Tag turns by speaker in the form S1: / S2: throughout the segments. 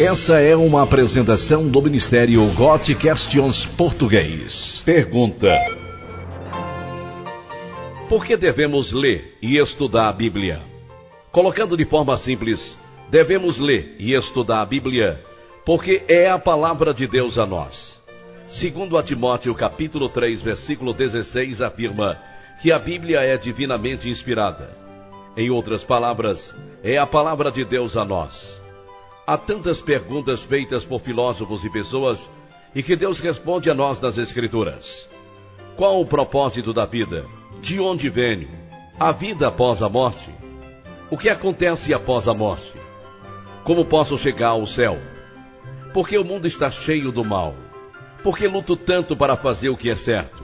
S1: Essa é uma apresentação do Ministério God Questions Português. Pergunta: Por que devemos ler e estudar a Bíblia? Colocando de forma simples, devemos ler e estudar a Bíblia porque é a palavra de Deus a nós. Segundo a Timóteo capítulo 3, versículo 16 afirma que a Bíblia é divinamente inspirada. Em outras palavras, é a palavra de Deus a nós. Há tantas perguntas feitas por filósofos e pessoas e que Deus responde a nós nas Escrituras. Qual o propósito da vida? De onde venho? A vida após a morte? O que acontece após a morte? Como posso chegar ao céu? Porque o mundo está cheio do mal? Porque luto tanto para fazer o que é certo?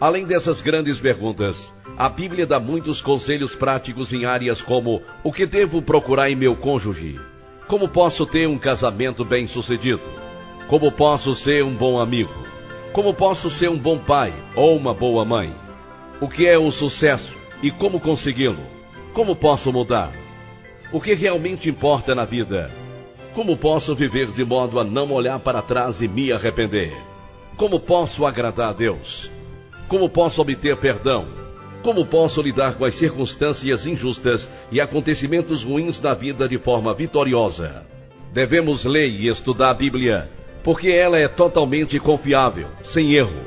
S1: Além dessas grandes perguntas, a Bíblia dá muitos conselhos práticos em áreas como o que devo procurar em meu cônjuge, como posso ter um casamento bem-sucedido? Como posso ser um bom amigo? Como posso ser um bom pai ou uma boa mãe? O que é o sucesso e como consegui-lo? Como posso mudar? O que realmente importa na vida? Como posso viver de modo a não olhar para trás e me arrepender? Como posso agradar a Deus? Como posso obter perdão? Como posso lidar com as circunstâncias injustas e acontecimentos ruins da vida de forma vitoriosa? Devemos ler e estudar a Bíblia, porque ela é totalmente confiável, sem erro.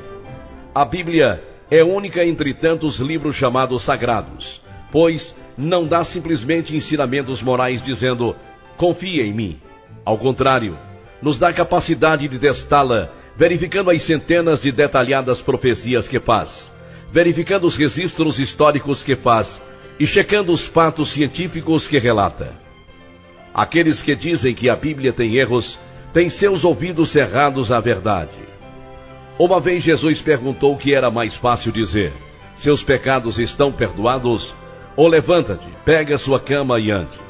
S1: A Bíblia é única entre tantos livros chamados sagrados, pois não dá simplesmente ensinamentos morais dizendo confia em mim. Ao contrário, nos dá capacidade de testá-la, verificando as centenas de detalhadas profecias que faz verificando os registros históricos que faz e checando os fatos científicos que relata. Aqueles que dizem que a Bíblia tem erros têm seus ouvidos cerrados à verdade. Uma vez Jesus perguntou o que era mais fácil dizer: Seus pecados estão perdoados? Ou levanta-te, pega sua cama e ande.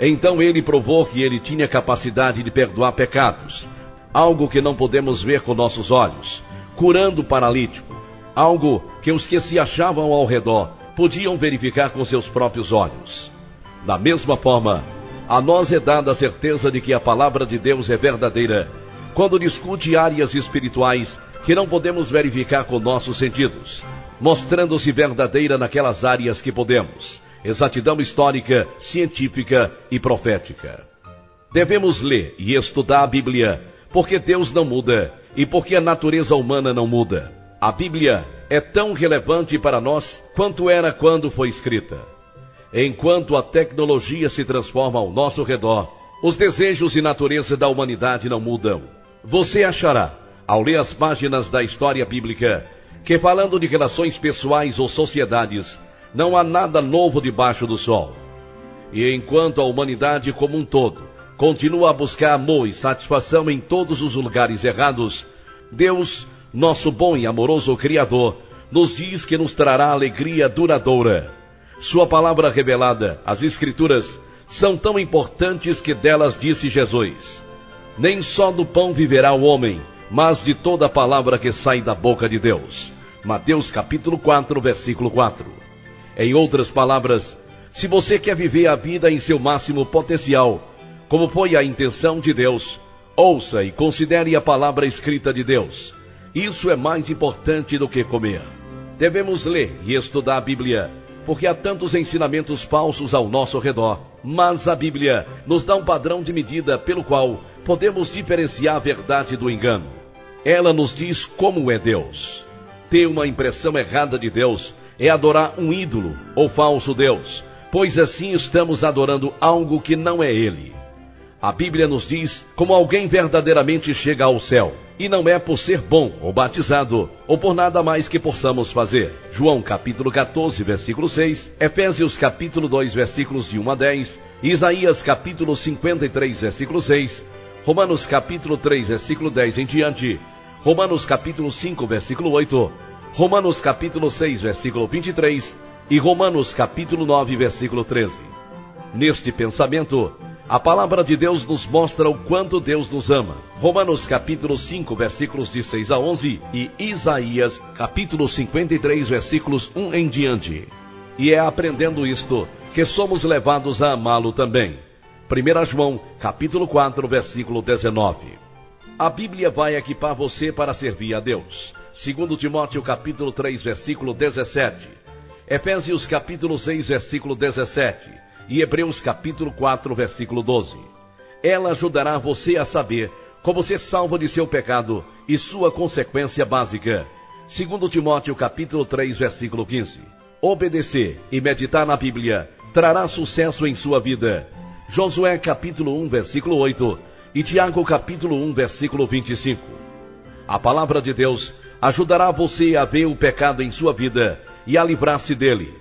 S1: Então ele provou que ele tinha capacidade de perdoar pecados, algo que não podemos ver com nossos olhos, curando o paralítico, algo que os que se achavam ao redor podiam verificar com seus próprios olhos. Da mesma forma, a nós é dada a certeza de que a palavra de Deus é verdadeira quando discute áreas espirituais que não podemos verificar com nossos sentidos, mostrando-se verdadeira naquelas áreas que podemos, exatidão histórica, científica e profética. Devemos ler e estudar a Bíblia, porque Deus não muda e porque a natureza humana não muda. A Bíblia é tão relevante para nós quanto era quando foi escrita. Enquanto a tecnologia se transforma ao nosso redor, os desejos e natureza da humanidade não mudam. Você achará, ao ler as páginas da história bíblica, que falando de relações pessoais ou sociedades, não há nada novo debaixo do sol. E enquanto a humanidade como um todo continua a buscar amor e satisfação em todos os lugares errados, Deus nosso bom e amoroso Criador, nos diz que nos trará alegria duradoura. Sua palavra revelada, as Escrituras, são tão importantes que delas disse Jesus: Nem só do pão viverá o homem, mas de toda a palavra que sai da boca de Deus. Mateus capítulo 4, versículo 4. Em outras palavras, se você quer viver a vida em seu máximo potencial, como foi a intenção de Deus, ouça e considere a palavra escrita de Deus. Isso é mais importante do que comer. Devemos ler e estudar a Bíblia, porque há tantos ensinamentos falsos ao nosso redor. Mas a Bíblia nos dá um padrão de medida pelo qual podemos diferenciar a verdade do engano. Ela nos diz como é Deus. Ter uma impressão errada de Deus é adorar um ídolo ou falso Deus, pois assim estamos adorando algo que não é Ele. A Bíblia nos diz como alguém verdadeiramente chega ao céu. E não é por ser bom ou batizado, ou por nada mais que possamos fazer. João capítulo 14, versículo 6, Efésios capítulo 2, versículos de 1 a 10, Isaías capítulo 53, versículo 6, Romanos capítulo 3, versículo 10 em diante, Romanos capítulo 5, versículo 8, Romanos capítulo 6, versículo 23 e Romanos capítulo 9, versículo 13. Neste pensamento, a palavra de Deus nos mostra o quanto Deus nos ama. Romanos capítulo 5, versículos de 6 a 11 e Isaías capítulo 53, versículos 1 em diante. E é aprendendo isto que somos levados a amá-lo também. 1 João, capítulo 4, versículo 19. A Bíblia vai equipar você para servir a Deus. Segundo Timóteo, capítulo 3, versículo 17. Efésios, capítulo 6, versículo 17. E Hebreus, capítulo 4, versículo 12. Ela ajudará você a saber como ser salvo de seu pecado e sua consequência básica. Segundo Timóteo, capítulo 3, versículo 15. Obedecer e meditar na Bíblia trará sucesso em sua vida Josué capítulo 1, versículo 8 e Tiago capítulo 1, versículo 25. A palavra de Deus ajudará você a ver o pecado em sua vida e a livrar-se dele.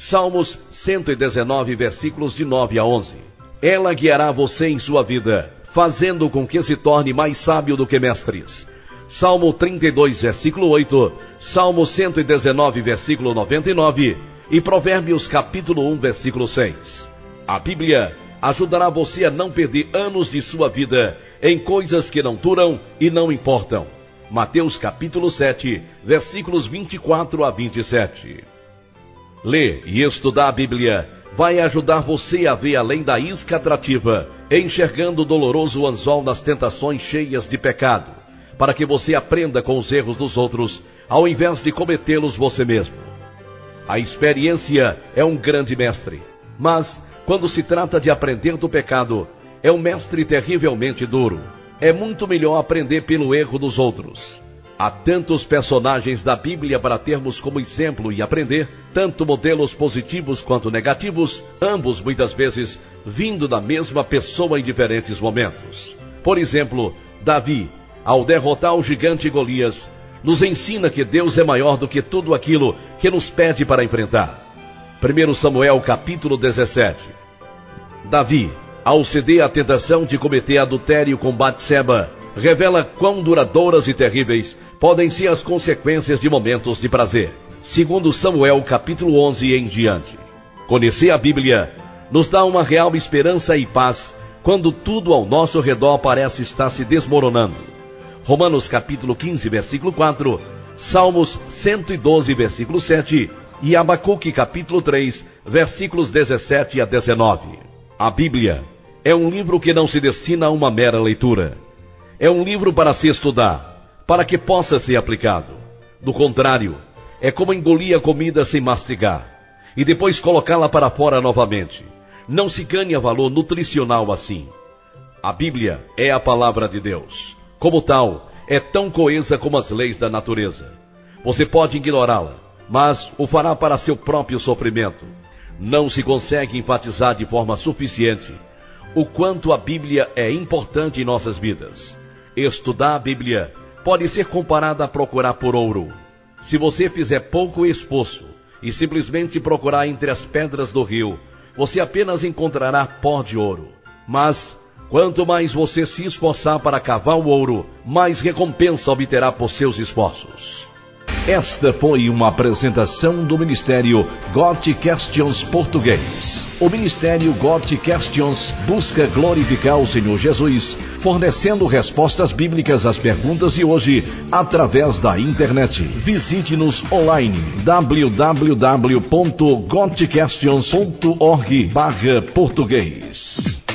S1: Salmos 119, versículos de 9 a 11. Ela guiará você em sua vida, fazendo com que se torne mais sábio do que mestres. Salmo 32, versículo 8, Salmo 119, versículo 99 e Provérbios capítulo 1, versículo 6. A Bíblia ajudará você a não perder anos de sua vida em coisas que não duram e não importam. Mateus capítulo 7, versículos 24 a 27. Ler e estudar a Bíblia vai ajudar você a ver além da isca atrativa, enxergando o doloroso anzol nas tentações cheias de pecado, para que você aprenda com os erros dos outros, ao invés de cometê-los você mesmo. A experiência é um grande mestre, mas quando se trata de aprender do pecado, é um mestre terrivelmente duro. É muito melhor aprender pelo erro dos outros. Há tantos personagens da Bíblia para termos como exemplo e aprender, tanto modelos positivos quanto negativos, ambos muitas vezes vindo da mesma pessoa em diferentes momentos. Por exemplo, Davi, ao derrotar o gigante Golias, nos ensina que Deus é maior do que tudo aquilo que nos pede para enfrentar. 1 Samuel capítulo 17. Davi, ao ceder à tentação de cometer adultério com Batseba, revela quão duradouras e terríveis podem ser as consequências de momentos de prazer. Segundo Samuel capítulo 11 em diante. Conhecer a Bíblia nos dá uma real esperança e paz quando tudo ao nosso redor parece estar se desmoronando. Romanos capítulo 15, versículo 4, Salmos 112, versículo 7 e Abacuque capítulo 3, versículos 17 a 19. A Bíblia é um livro que não se destina a uma mera leitura. É um livro para se estudar, para que possa ser aplicado. Do contrário, é como engolir a comida sem mastigar e depois colocá-la para fora novamente. Não se ganha valor nutricional assim. A Bíblia é a palavra de Deus. Como tal, é tão coesa como as leis da natureza. Você pode ignorá-la, mas o fará para seu próprio sofrimento. Não se consegue enfatizar de forma suficiente o quanto a Bíblia é importante em nossas vidas. Estudar a Bíblia pode ser comparada a procurar por ouro. Se você fizer pouco esforço e simplesmente procurar entre as pedras do rio, você apenas encontrará pó de ouro. Mas, quanto mais você se esforçar para cavar o ouro, mais recompensa obterá por seus esforços. Esta foi uma apresentação do Ministério Got Questions Português. O Ministério Got Questions busca glorificar o Senhor Jesus, fornecendo respostas bíblicas às perguntas de hoje através da internet. Visite-nos online www.gotquestions.org/português.